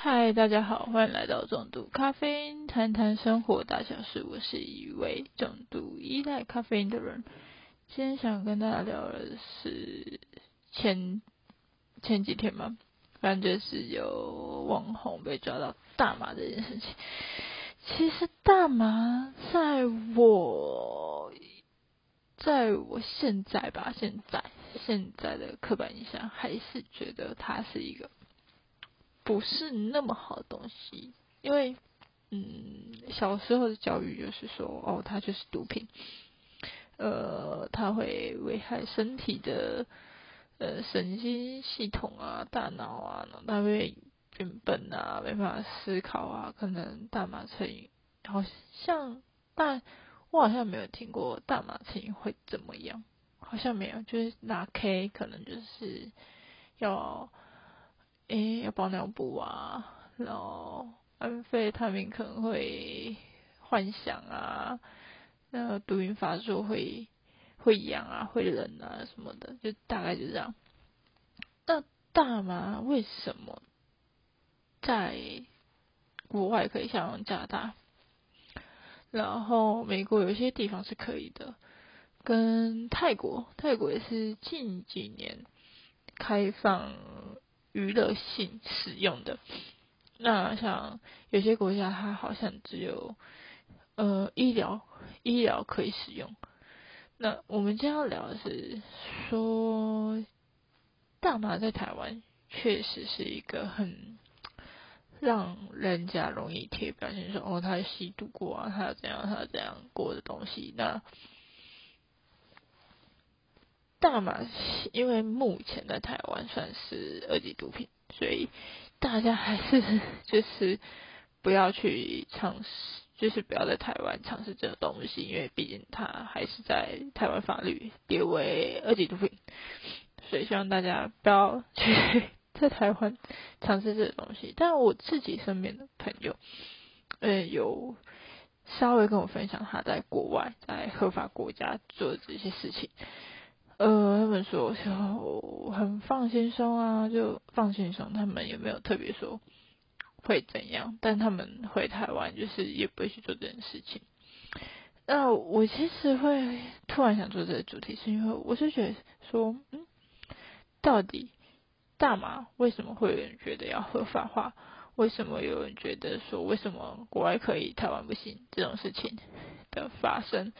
嗨，大家好，欢迎来到重度咖啡因，谈谈生活大小事。我是一位重度依赖咖啡因的人。今天想跟大家聊的是前前几天嘛，反正就是有网红被抓到大麻这件事情。其实大麻在我在我现在吧，现在现在的刻板印象还是觉得它是一个。不是那么好的东西，因为，嗯，小时候的教育就是说，哦，它就是毒品，呃，它会危害身体的，呃，神经系统啊，大脑啊，它会变笨啊，没办法思考啊，可能大麻成瘾，好像，但我好像没有听过大麻成瘾会怎么样，好像没有，就是拿 K 可能就是要。诶，要包尿布啊，然后安非他命可能会幻想啊，那个毒瘾发作会会痒啊，会冷啊什么的，就大概就这样。那大麻为什么在国外可以像加拿大，然后美国有些地方是可以的，跟泰国，泰国也是近几年开放。娱乐性使用的，那像有些国家，它好像只有呃医疗医疗可以使用。那我们今天要聊的是说，大麻在台湾确实是一个很让人家容易贴标签，说哦，他吸毒过啊，他怎样他怎样过的东西。那大麻，因为目前在台湾算是二级毒品，所以大家还是 就是不要去尝试，就是不要在台湾尝试这个东西，因为毕竟它还是在台湾法律列为二级毒品，所以希望大家不要去 在台湾尝试这个东西。但我自己身边的朋友，呃，有稍微跟我分享他在国外在合法国家做的这些事情。呃，他们说就很放轻松啊，就放轻松。他们也没有特别说会怎样，但他们回台湾就是也不会去做这件事情。那我其实会突然想做这个主题，是因为我是觉得说，嗯，到底大麻为什么会有人觉得要合法化？为什么有人觉得说，为什么国外可以，台湾不行？这种事情的发生。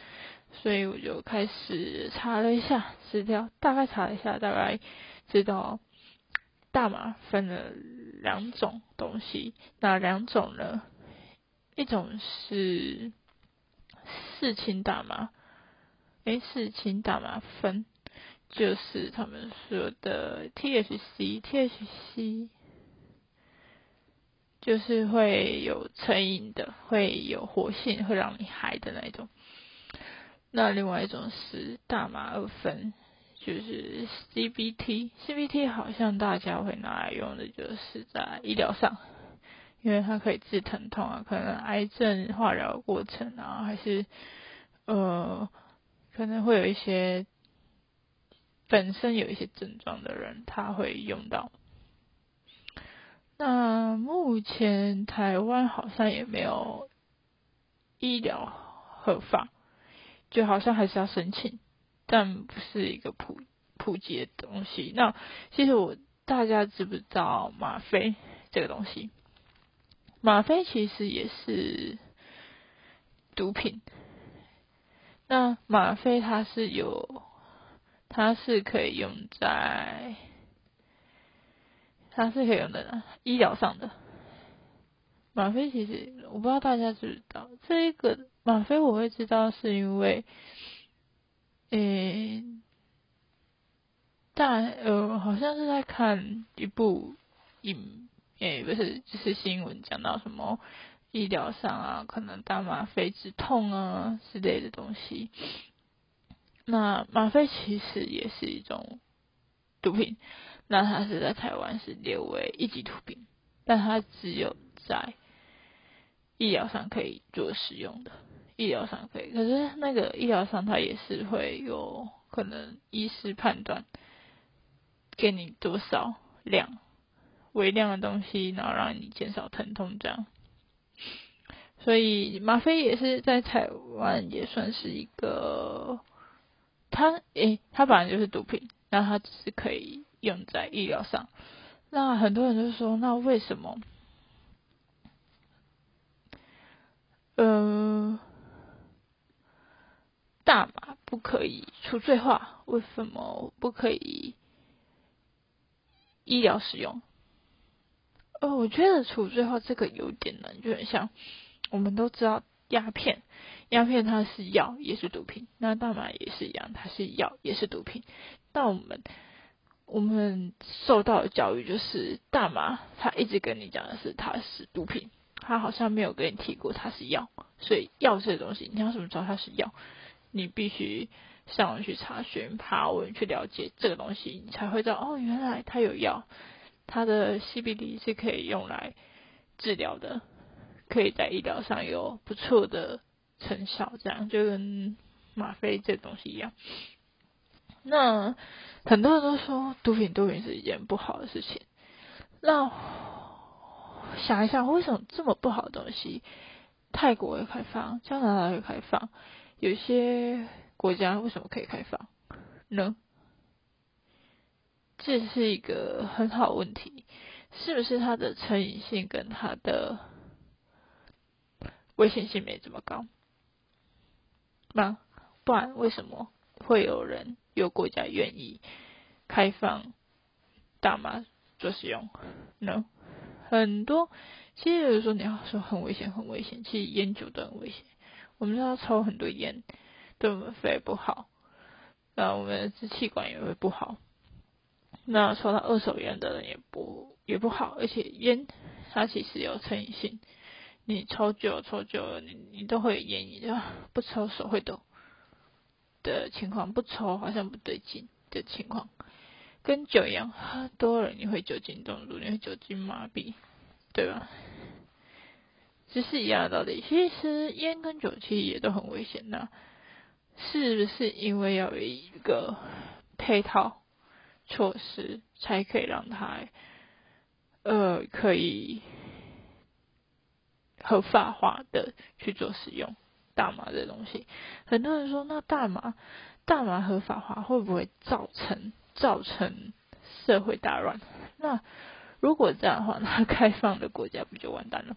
所以我就开始查了一下资料，大概查了一下，大概知道大麻分了两种东西，哪两种呢？一种是四氢大麻，诶，四氢大麻酚就是他们说的 THC，THC 就是会有成瘾的，会有活性，会让你嗨的那种。那另外一种是大麻二酚，就是 CBT，CBT 好像大家会拿来用的，就是在医疗上，因为它可以治疼痛啊，可能癌症化疗过程啊，还是呃可能会有一些本身有一些症状的人，他会用到。那目前台湾好像也没有医疗合法。就好像还是要申请，但不是一个普普及的东西。那其实我大家知不知道吗啡这个东西？吗啡其实也是毒品。那吗啡它是有，它是可以用在，它是可以用在医疗上的。吗啡其实我不知道大家知不知道这一个。吗啡我会知道是因为，诶，但呃，好像是在看一部影，诶，不是，就是新闻讲到什么医疗上啊，可能打吗啡止痛啊之类的东西。那吗啡其实也是一种毒品，那它是在台湾是列为一级毒品，但它只有在医疗上可以做使用的。医疗上可以，可是那个医疗上它也是会有可能医师判断给你多少量，微量的东西，然后让你减少疼痛这样。所以吗啡也是在台湾也算是一个，它诶，它本来就是毒品，那它只是可以用在医疗上。那很多人就说，那为什么，呃，大麻不可以除罪化？为什么不可以医疗使用？呃，我觉得除罪化这个有点难，就很像。我们都知道鸦片，鸦片它是药，也是毒品。那大麻也是一样，它是药，也是毒品。但我们我们受到的教育就是大麻，它一直跟你讲的是它是毒品，他好像没有跟你提过它是药。所以药这个东西，你要怎么知道它是药？你必须上网去查询、爬文去了解这个东西，你才会知道哦，原来它有药，它的 CBD 是可以用来治疗的。可以在医疗上有不错的成效，这样就跟吗啡这东西一样。那很多人都说毒品毒品是一件不好的事情。那想一想，为什么这么不好的东西，泰国会开放，加拿大会开放，有些国家为什么可以开放呢？这是一个很好问题，是不是它的成瘾性跟它的？危险性没这么高，那不然为什么会有人有国家愿意开放大麻做使用呢？很多其实有时说你要说很危险很危险，其实烟酒都很危险。我们知道抽很多烟对我们肺不好，那我们支气管也会不好。那抽到二手烟的人也不也不好，而且烟它其实有成瘾性。你抽久抽久了，你你都会有烟瘾，就不抽手会抖的情况，不抽好像不对劲的情况，跟酒一样，喝多了你会酒精中毒，你会酒精麻痹，对吧？只是一样的道理。其实烟跟酒其实也都很危险的，是不是因为要有一个配套措施，才可以让它呃可以。合法化的去做使用大麻这东西，很多人说那大麻大麻合法化会不会造成造成社会大乱？那如果这样的话，那开放的国家不就完蛋了？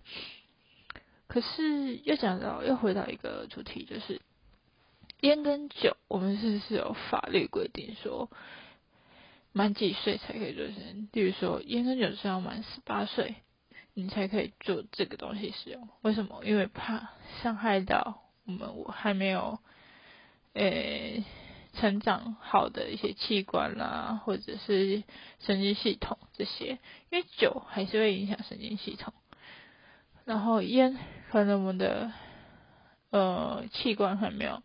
可是又讲到又回到一个主题，就是烟跟酒，我们是是有法律规定说满几岁才可以做成，例如说烟跟酒是要满十八岁。你才可以做这个东西使用，为什么？因为怕伤害到我们我还没有诶成长好的一些器官啦，或者是神经系统这些，因为酒还是会影响神经系统。然后烟可能我们的呃器官还没有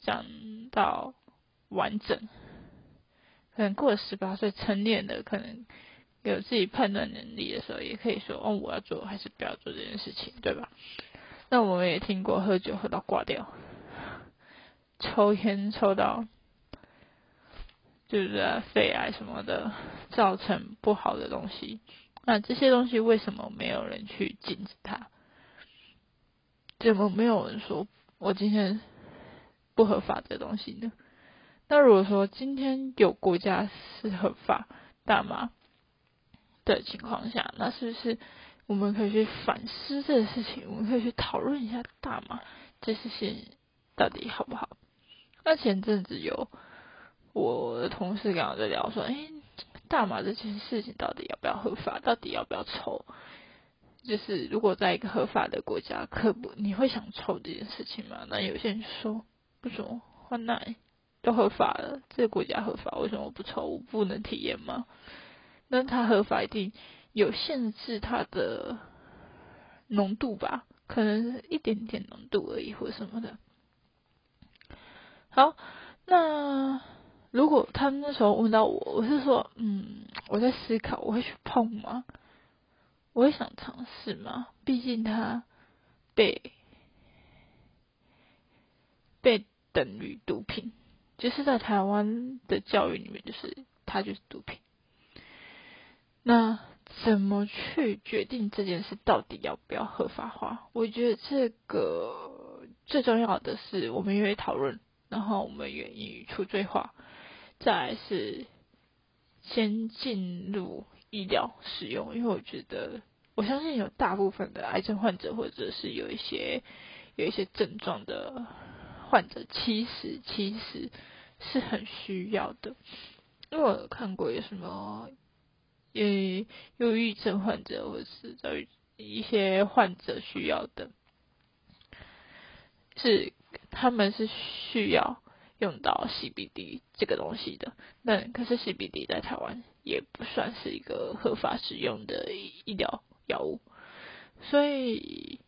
长到完整，可能过了十八岁成年的可能。有自己判断能力的时候，也可以说哦，我要做还是不要做这件事情，对吧？那我们也听过喝酒喝到挂掉，抽烟抽到就是肺癌什么的，造成不好的东西。那这些东西为什么没有人去禁止它？怎么没有人说我今天不合法的东西呢？那如果说今天有国家是合法大麻？的情况下，那是不是我们可以去反思这个事情？我们可以去讨论一下大麻这事情到底好不好？那前阵子有我的同事跟我在聊说，哎，大麻这件事情到底要不要合法？到底要不要抽？就是如果在一个合法的国家，可不你会想抽这件事情吗？那有些人说，为什么？换奶都合法了，这个国家合法，为什么我不抽？我不能体验吗？那它合法一定有限制它的浓度吧？可能一点点浓度而已，或什么的。好，那如果他们那时候问到我，我是说，嗯，我在思考，我会去碰吗？我会想尝试吗？毕竟它被被等于毒品，就是在台湾的教育里面，就是它就是毒品。那怎么去决定这件事到底要不要合法化？我觉得这个最重要的是，我们愿意讨论，然后我们愿意除罪化，再来是先进入医疗使用，因为我觉得我相信有大部分的癌症患者，或者是有一些有一些症状的患者，其实其实是很需要的，因为我看过有什么。呃，忧郁症患者或者是一些患者需要的，是他们是需要用到 CBD 这个东西的。那可是 CBD 在台湾也不算是一个合法使用的医疗药物，所以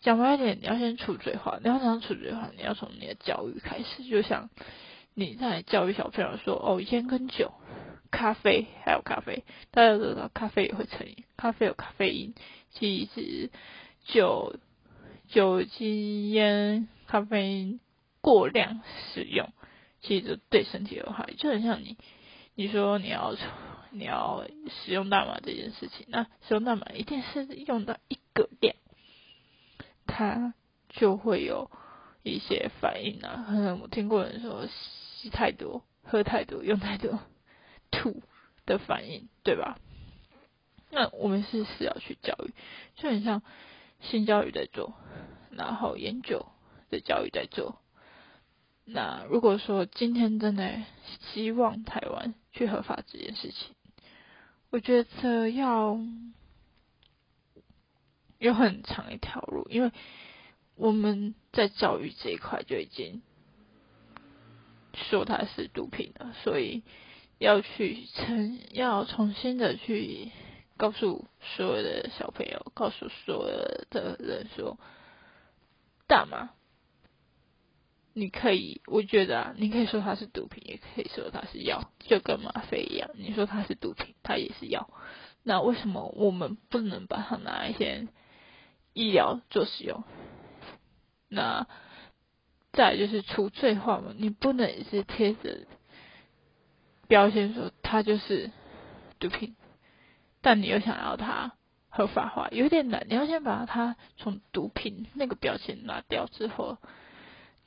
讲白一点，你要先除罪化。你要想除罪化，你要从你的教育开始，就像你在教育小朋友说：“哦，烟跟酒。”咖啡还有咖啡，大家都知道咖啡也会成瘾，咖啡有咖啡因，其实酒、酒精、烟、咖啡因过量使用，其实对身体有害。就很像你，你说你要你要使用大麻这件事情，那使用大麻一定是用到一个量，它就会有一些反应啊。可能我听过人说吸太多、喝太多、用太多。吐的反应，对吧？那我们是是要去教育，就很像性教育在做，然后研究的教育在做。那如果说今天真的希望台湾去合法这件事情，我觉得要有很长一条路，因为我们在教育这一块就已经说它是毒品了，所以。要去重要重新的去告诉所有的小朋友，告诉所有的人说，大麻，你可以，我觉得啊，你可以说它是毒品，也可以说它是药，就跟吗啡一样，你说它是毒品，它也是药。那为什么我们不能把它拿一些医疗做使用？那再就是除罪化嘛，你不能一直贴着。标签说它就是毒品，但你又想要它合法化，有点难。你要先把它从毒品那个标签拿掉之后，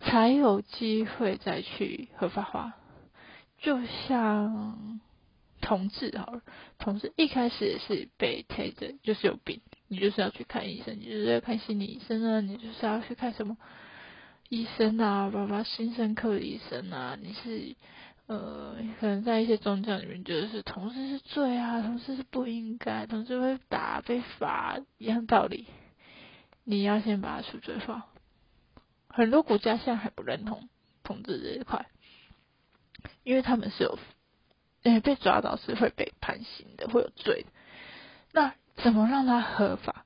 才有机会再去合法化。就像同志好了，同志一开始也是被推着，就是有病，你就是要去看医生，你就是要看心理医生啊，你就是要去看什么医生啊，包括精神科的医生啊，你是。呃，可能在一些宗教里面，觉得是同事是罪啊，同事是不应该，同事会打被罚一样道理。你要先把它除罪化。很多国家现在还不认同同志这一块，因为他们是有，被抓到是会被判刑的，会有罪。那怎么让它合法？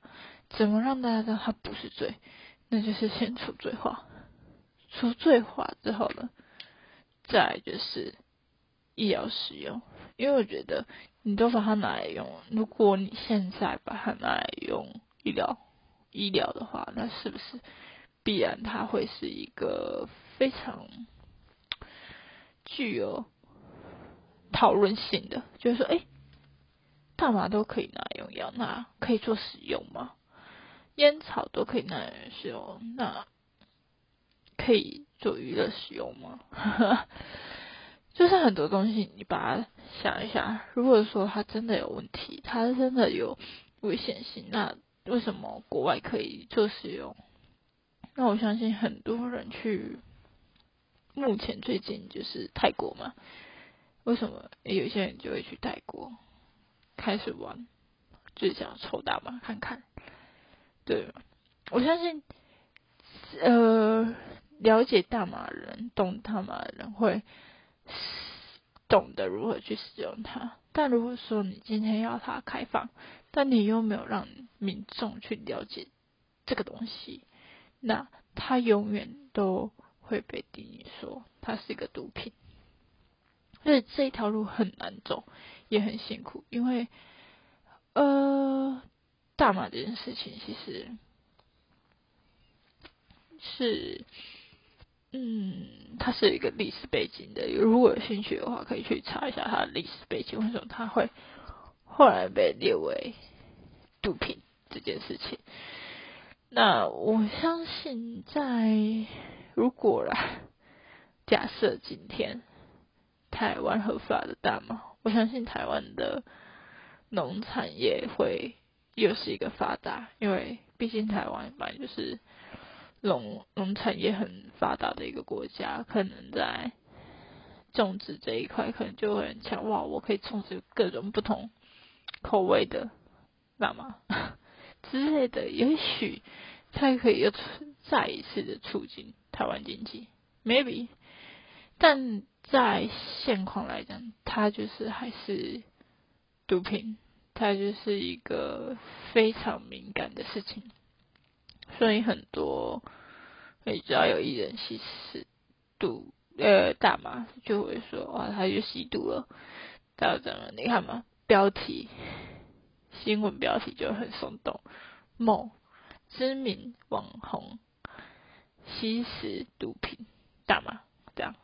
怎么让大家知道它不是罪？那就是先除罪化。除罪化之后呢？再就是医疗使用，因为我觉得你都把它拿来用，如果你现在把它拿来用医疗医疗的话，那是不是必然它会是一个非常具有讨论性的？就是说，哎，大麻都可以拿来用药，那可以做使用吗？烟草都可以拿来使用，那可以？做娱乐使用吗？就是很多东西，你把它想一下，如果说它真的有问题，它真的有危险性，那为什么国外可以做使用？那我相信很多人去，目前最近就是泰国嘛，为什么有些人就会去泰国开始玩，就想抽大麻看看？对，我相信，呃。了解大麻人，懂大麻人会懂得如何去使用它。但如果说你今天要它开放，但你又没有让民众去了解这个东西，那它永远都会被定义说它是一个毒品。所以这一条路很难走，也很辛苦，因为呃，大麻这件事情其实是。嗯，它是一个历史背景的。如果有兴趣的话，可以去查一下它的历史背景，为什么它会后来被列为毒品这件事情。那我相信，在如果啦，假设今天台湾合法的大麻，我相信台湾的农产业会又是一个发达，因为毕竟台湾本来就是农农产业很发达的一个国家，可能在种植这一块可能就会很强。哇，我可以种植各种不同口味的大麻。之类的，也许它可以又再一次的促进台湾经济，maybe。但在现况来讲，它就是还是毒品，它就是一个非常敏感的事情，所以很多，你只要有一人吸食毒呃大麻，就会说哇，他就吸毒了，到这样，你看嘛，标题。新闻标题就很耸动，某知名网红吸食毒品大麻，这样，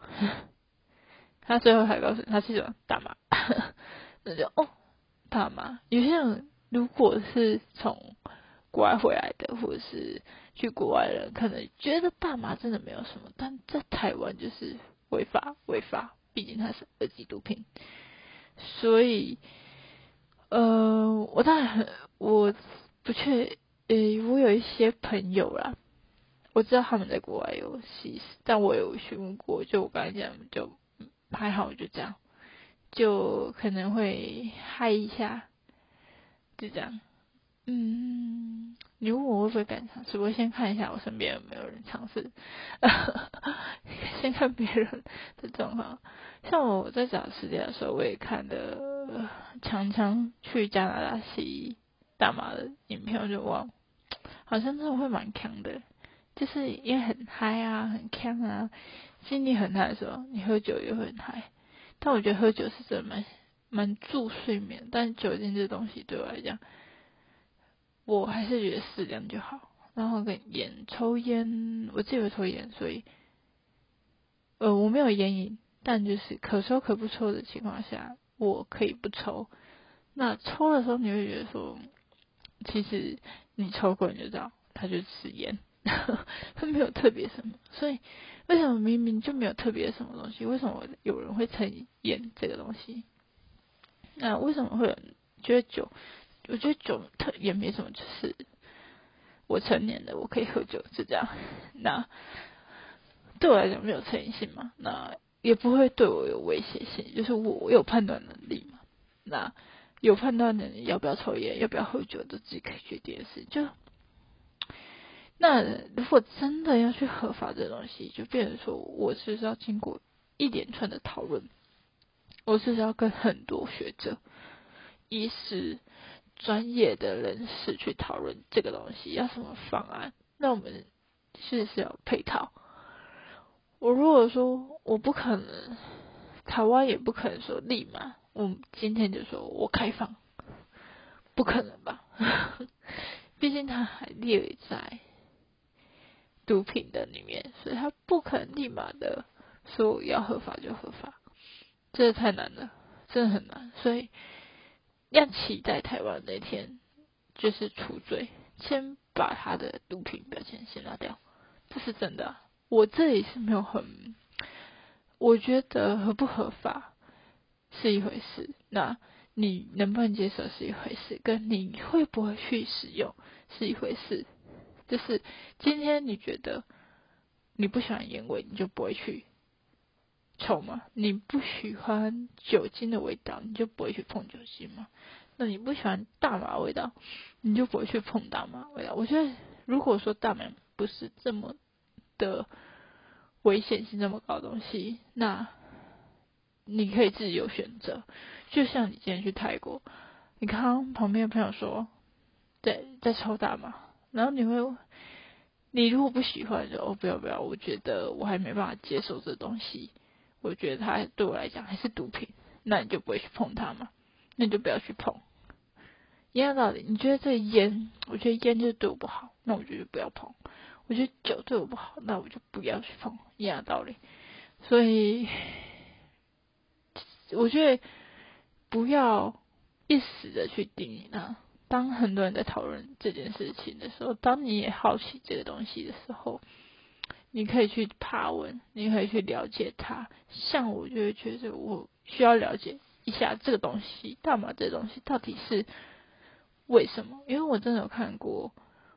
他最后还告诉他是什么大麻，那就哦大麻。有些人如果是从国外回来的，或者是去国外的人，可能觉得大麻真的没有什么，但在台湾就是违法违法，毕竟它是二级毒品，所以。呃，我当然很，我不确，呃，我有一些朋友啦，我知道他们在国外有吸，但我有询问过，就我刚才讲，就还好，就这样，就可能会嗨一下，就这样，嗯，你问我会不会敢尝试，我先看一下我身边有没有人尝试，先看别人的状况，像我在找时间的时候，我也看的。呃常常去加拿大吸大麻的影片，我就忘，好像真的会蛮强的，就是因为很嗨啊，很强啊，心里很嗨的时候，你喝酒也会很嗨。但我觉得喝酒是真的蛮蛮助睡眠，但酒精这东西对我来讲，我还是觉得适量就好。然后跟烟，抽烟，我自己会抽烟，所以，呃，我没有烟瘾，但就是可抽可不抽的情况下。我可以不抽，那抽的时候你会觉得说，其实你抽过你就知道，它就是烟，它没有特别什么。所以为什么明明就没有特别什么东西，为什么有人会成烟这个东西？那为什么会有觉得酒？我觉得酒特也没什么，就是我成年的我可以喝酒，是这样。那对我来讲没有成瘾性嘛？那。也不会对我有威胁性，就是我有判断能力嘛。那有判断能力，要不要抽烟，要不要喝酒，都自己可以决定的事。就那如果真的要去合法这东西，就变成说，我是要经过一连串的讨论，我是要跟很多学者、医师、专业的人士去讨论这个东西要什么方案。那我们是不是要配套。我如果说我不可能，台湾也不可能说立马，我今天就说我开放，不可能吧？毕竟他还列在毒品的里面，所以他不可能立马的说要合法就合法，这太难了，真的很难。所以要期待台湾那天就是除罪，先把他的毒品标签先拿掉，这是真的。我这里是没有很，我觉得合不合法是一回事，那你能不能接受是一回事，跟你会不会去使用是一回事。就是今天你觉得你不喜欢烟味，你就不会去抽吗？你不喜欢酒精的味道，你就不会去碰酒精吗？那你不喜欢大麻味道，你就不会去碰大麻味道？我觉得如果说大麻不是这么。的危险性这么高的东西，那你可以自由选择。就像你今天去泰国，你看旁边的朋友说，在在抽大麻，然后你会，你如果不喜欢，就哦不要不要，我觉得我还没办法接受这东西，我觉得它对我来讲还是毒品，那你就不会去碰它嘛，那你就不要去碰。一样道理，你觉得这烟，我觉得烟就是对我不好，那我觉得不要碰。我觉得酒对我不好，那我就不要去碰，一样的道理。所以我觉得不要一时的去定义它。当很多人在讨论这件事情的时候，当你也好奇这个东西的时候，你可以去爬文，你可以去了解它。像我就会觉得，我需要了解一下这个东西，大麻这东西到底是为什么？因为我真的有看过，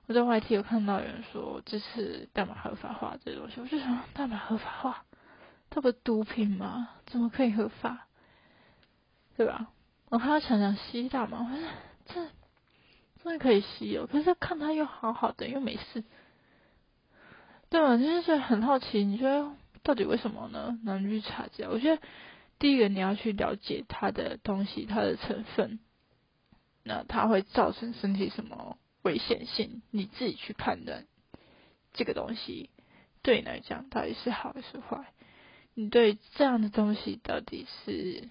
我在 YT 有看到有人说这是大麻合法化这东西，我就想，大麻合法化，它不毒品吗？怎么可以合法？对吧？我看到强强吸大麻，我说这。真的可以吸哦，可是看他又好好的，又没事，对吧？就是很好奇，你说到底为什么呢？然后你去查资料。我觉得第一个你要去了解它的东西，它的成分，那它会造成身体什么危险性，你自己去判断这个东西对你来讲到底是好还是坏。你对这样的东西到底是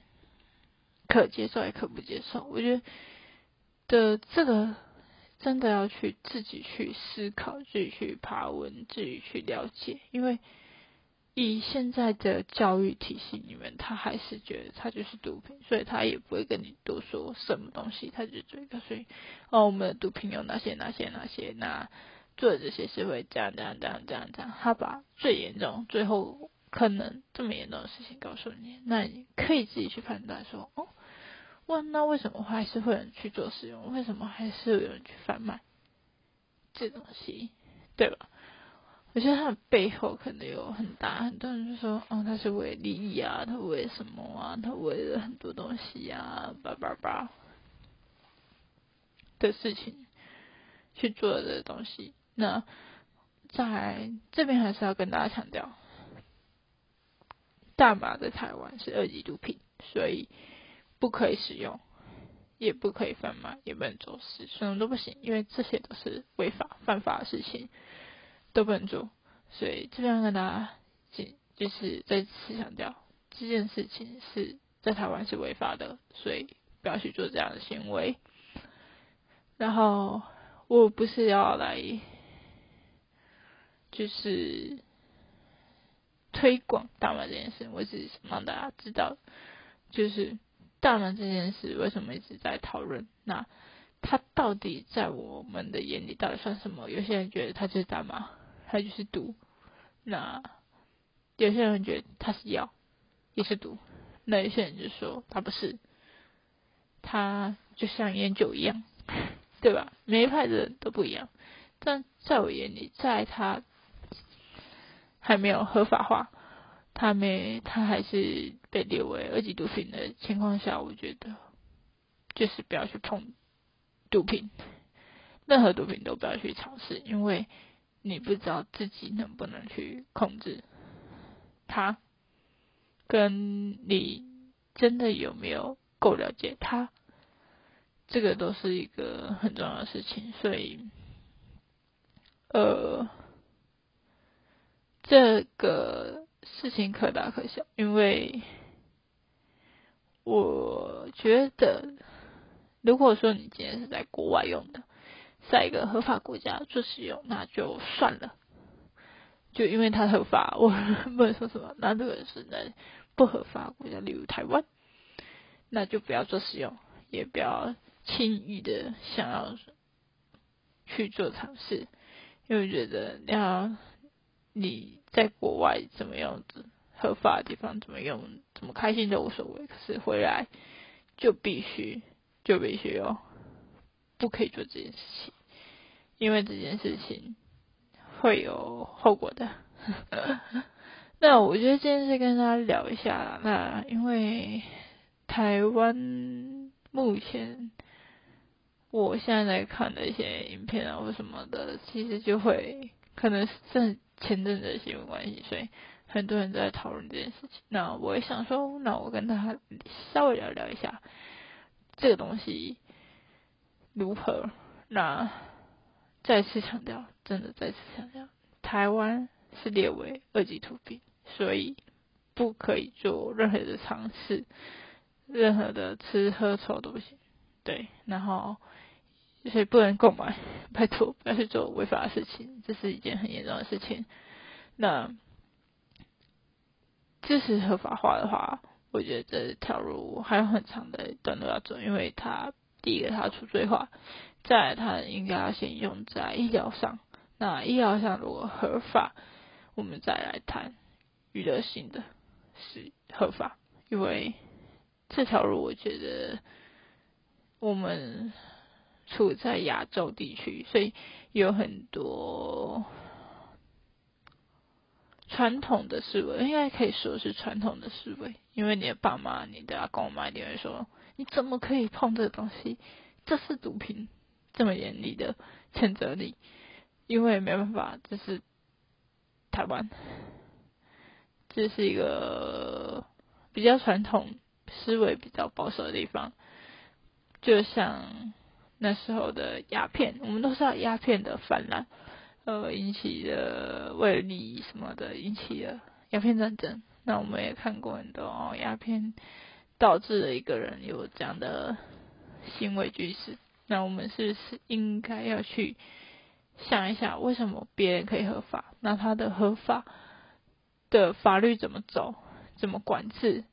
可接受还可不接受？我觉得。的这个真的要去自己去思考，自己去爬文，自己去了解。因为以现在的教育体系里面，他还是觉得它就是毒品，所以他也不会跟你多说什么东西，他就追告诉你哦，我们的毒品有哪些哪些哪些，那做这些是会这样这样这样这样这样。他把最严重、最后可能这么严重的事情告诉你，那你可以自己去判断说哦。问那为什么还是会有人去做使用？为什么还是有人去贩卖这东西？对吧？我觉得它的背后可能有很大，很多人就说哦，他是为利益啊，他为什么啊？他为了很多东西啊，叭叭叭的事情去做的东西。那在这边还是要跟大家强调，大麻在台湾是二级毒品，所以。不可以使用，也不可以贩卖，也不能走私，什么都不行，因为这些都是违法犯法的事情，都不能做。所以这边跟大家就就是再次强调，这件事情是在台湾是违法的，所以不要去做这样的行为。然后我不是要来就是推广大麻这件事，我只是想让大家知道，就是。大麻这件事为什么一直在讨论？那它到底在我们的眼里到底算什么？有些人觉得它就是大麻，它就是毒；那有些人觉得它是药，也是毒；那有些人就说它不是，它就像烟酒一样，对吧？每一派的人都不一样。但在我眼里，在它还没有合法化。他没，他还是被列为二级毒品的情况下，我觉得就是不要去碰毒品，任何毒品都不要去尝试，因为你不知道自己能不能去控制他，跟你真的有没有够了解他，这个都是一个很重要的事情，所以，呃，这个。事情可大可小，因为我觉得，如果说你今天是在国外用的，在一个合法国家做使用，那就算了。就因为它合法，我不能说什么。那如果是在不合法国家，例如台湾，那就不要做使用，也不要轻易的想要去做尝试，因为觉得要。你在国外怎么样子合法的地方怎么用怎么开心都无所谓，可是回来就必须就必须哦，不可以做这件事情，因为这件事情会有后果的。那我觉得今天是跟大家聊一下，那因为台湾目前我现在在看的一些影片啊或什么的，其实就会可能是。前阵子的新闻关系，所以很多人都在讨论这件事情。那我也想说，那我跟他稍微聊聊一下这个东西如何。那再次强调，真的再次强调，台湾是列为二级毒品，所以不可以做任何的尝试，任何的吃喝抽都不行。对，然后。所以不能购买，拜托不要去做违法的事情，这是一件很严重的事情。那支持合法化的话，我觉得这条路还有很长的一段路要走，因为它第一个它除罪化，再来它应该要先用在医疗上。那医疗上如果合法，我们再来谈娱乐性的是合法，因为这条路我觉得我们处在亚洲地区，所以有很多。传统的思维应该可以说是传统的思维，因为你的爸妈、你的阿公妈一定会说：“你怎么可以碰这个东西？这是毒品！”这么严厉的谴责你，因为没办法，这是台湾，这是一个比较传统思维、比较保守的地方。就像那时候的鸦片，我们都知道鸦片的泛滥。呃，引起的为了利益什么的，引起了鸦片战争。那我们也看过很多哦，鸦片导致了一个人有这样的行为举止。那我们是是应该要去想一下，为什么别人可以合法？那他的合法的法律怎么走？怎么管制？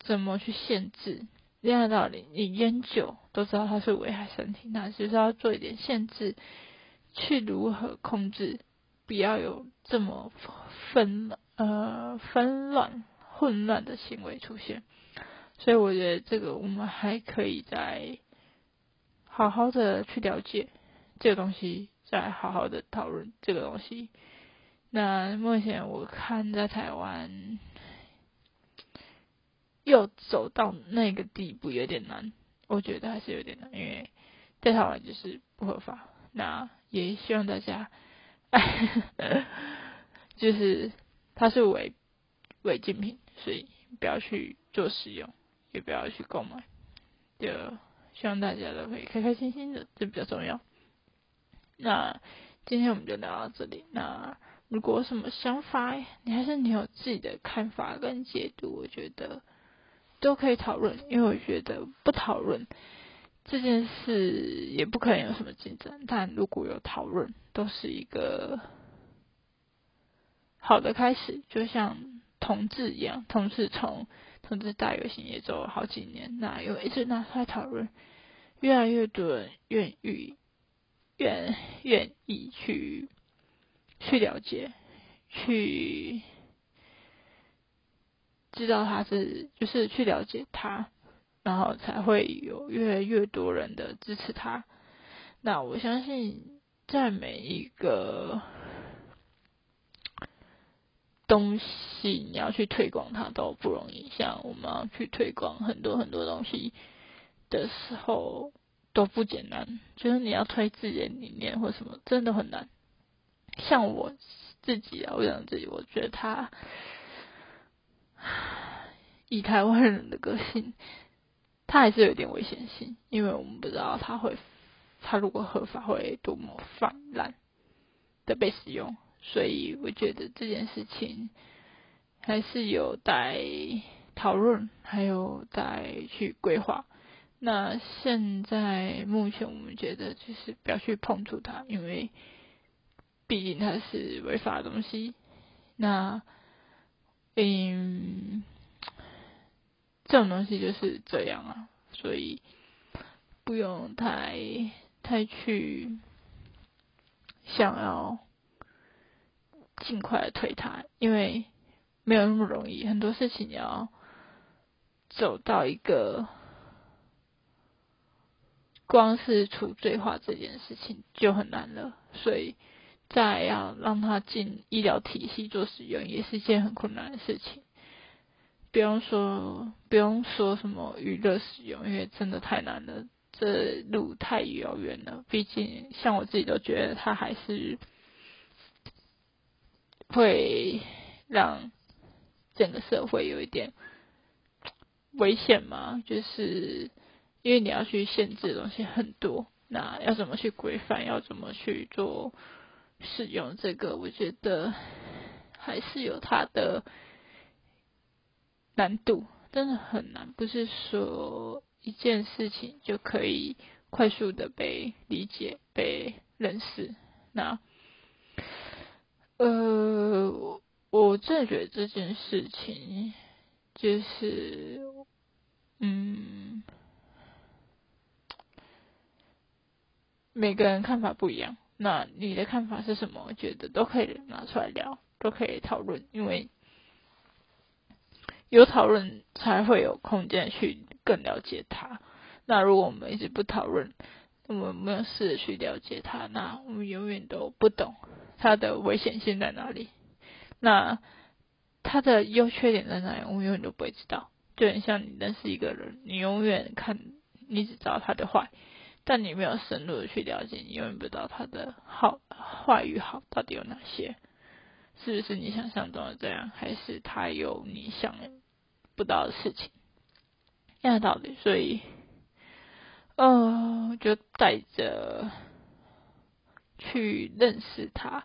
怎么去限制？这样的道理，你烟酒都知道它是危害身体，那就是要做一点限制。去如何控制，不要有这么纷呃纷乱混乱的行为出现，所以我觉得这个我们还可以再好好的去了解这个东西，再好好的讨论这个东西。那目前我看在台湾又走到那个地步有点难，我觉得还是有点难，因为在台湾就是不合法。那也希望大家，就是它是违违禁品，所以不要去做使用，也不要去购买。就希望大家都可以开开心心的，这比较重要。那今天我们就聊到这里。那如果有什么想法，你还是你有自己的看法跟解读，我觉得都可以讨论，因为我觉得不讨论。这件事也不可能有什么进展，但如果有讨论，都是一个好的开始。就像同志一样，同志从同志大游行也走了好几年，那有一直拿出来讨论，越来越多人愿意愿愿意去去了解，去知道他是就是去了解他。然后才会有越来越多人的支持他。那我相信，在每一个东西你要去推广它都不容易。像我们要去推广很多很多东西的时候都不简单，就是你要推自己的理念或什么，真的很难。像我自己啊，我讲自己，我觉得他以台湾人的个性。他还是有点危险性，因为我们不知道他会，他如果合法会多么泛滥的被使用，所以我觉得这件事情还是有待讨论，还有待去规划。那现在目前我们觉得就是不要去碰触它，因为毕竟它是违法的东西。那嗯。这种东西就是这样啊，所以不用太太去想要尽快的推它，因为没有那么容易。很多事情要走到一个光是除罪化这件事情就很难了，所以再要让他进医疗体系做使用，也是一件很困难的事情。不用说，不用说什么娱乐使用，因为真的太难了，这路太遥远了。毕竟，像我自己都觉得，它还是会让整个社会有一点危险嘛。就是因为你要去限制的东西很多，那要怎么去规范，要怎么去做使用这个，我觉得还是有它的。难度真的很难，不是说一件事情就可以快速的被理解、被认识。那，呃，我真的觉得这件事情就是嗯，每个人看法不一样。那你的看法是什么？我觉得都可以拿出来聊，都可以讨论，因为有讨论才会有空间去更了解他。那如果我们一直不讨论，我们没有试着去了解他，那我们永远都不懂他的危险性在哪里。那他的优缺点在哪里？我永远都不会知道。就很像你认识一个人，你永远看，你只知道他的坏。但你没有深入的去了解，你永远不知道他的好坏与好到底有哪些，是不是你想象中的这样，还是他有你想不到的事情？一样的道理，所以，呃，就带着去认识他，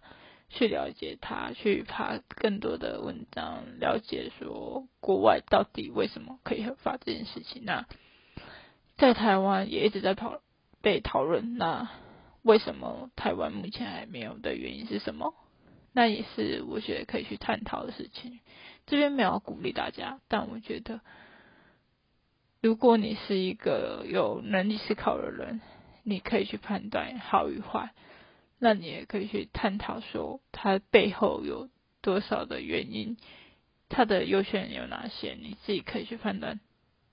去了解他，去爬更多的文章，了解说国外到底为什么可以合法这件事情。那在台湾也一直在讨。被讨论，那为什么台湾目前还没有的原因是什么？那也是我觉得可以去探讨的事情。这边没有鼓励大家，但我觉得，如果你是一个有能力思考的人，你可以去判断好与坏。那你也可以去探讨说，它背后有多少的原因，它的优缺点有哪些，你自己可以去判断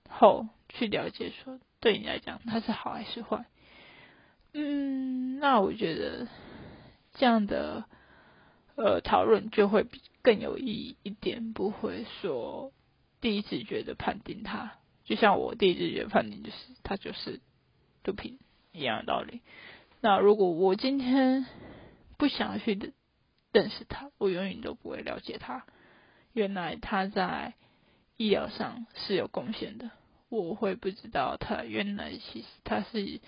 后去了解说，对你来讲它是好还是坏。嗯，那我觉得这样的呃讨论就会比更有意义一点，不会说第一次觉得判定它，就像我第一次觉得判定就是它就是毒品一样的道理。那如果我今天不想去认识他，我永远都不会了解他。原来他在医疗上是有贡献的，我会不知道他原来其实他是。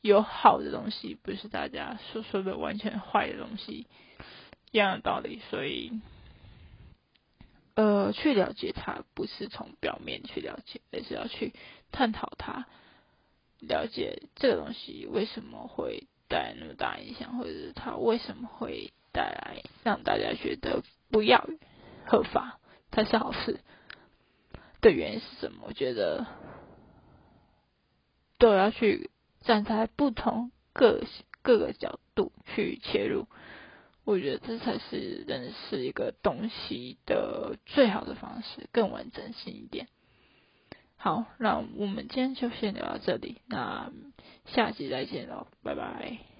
有好的东西，不是大家所说的完全坏的东西，一样的道理。所以，呃，去了解他，不是从表面去了解，而是要去探讨他，了解这个东西为什么会带来那么大影响，或者是它为什么会带来让大家觉得不要合法，它是好事的原因是什么？我觉得都要去。站在不同各各个角度去切入，我觉得这才是认识一个东西的最好的方式，更完整性一点。好，那我们今天就先聊到这里，那下集再见喽，拜拜。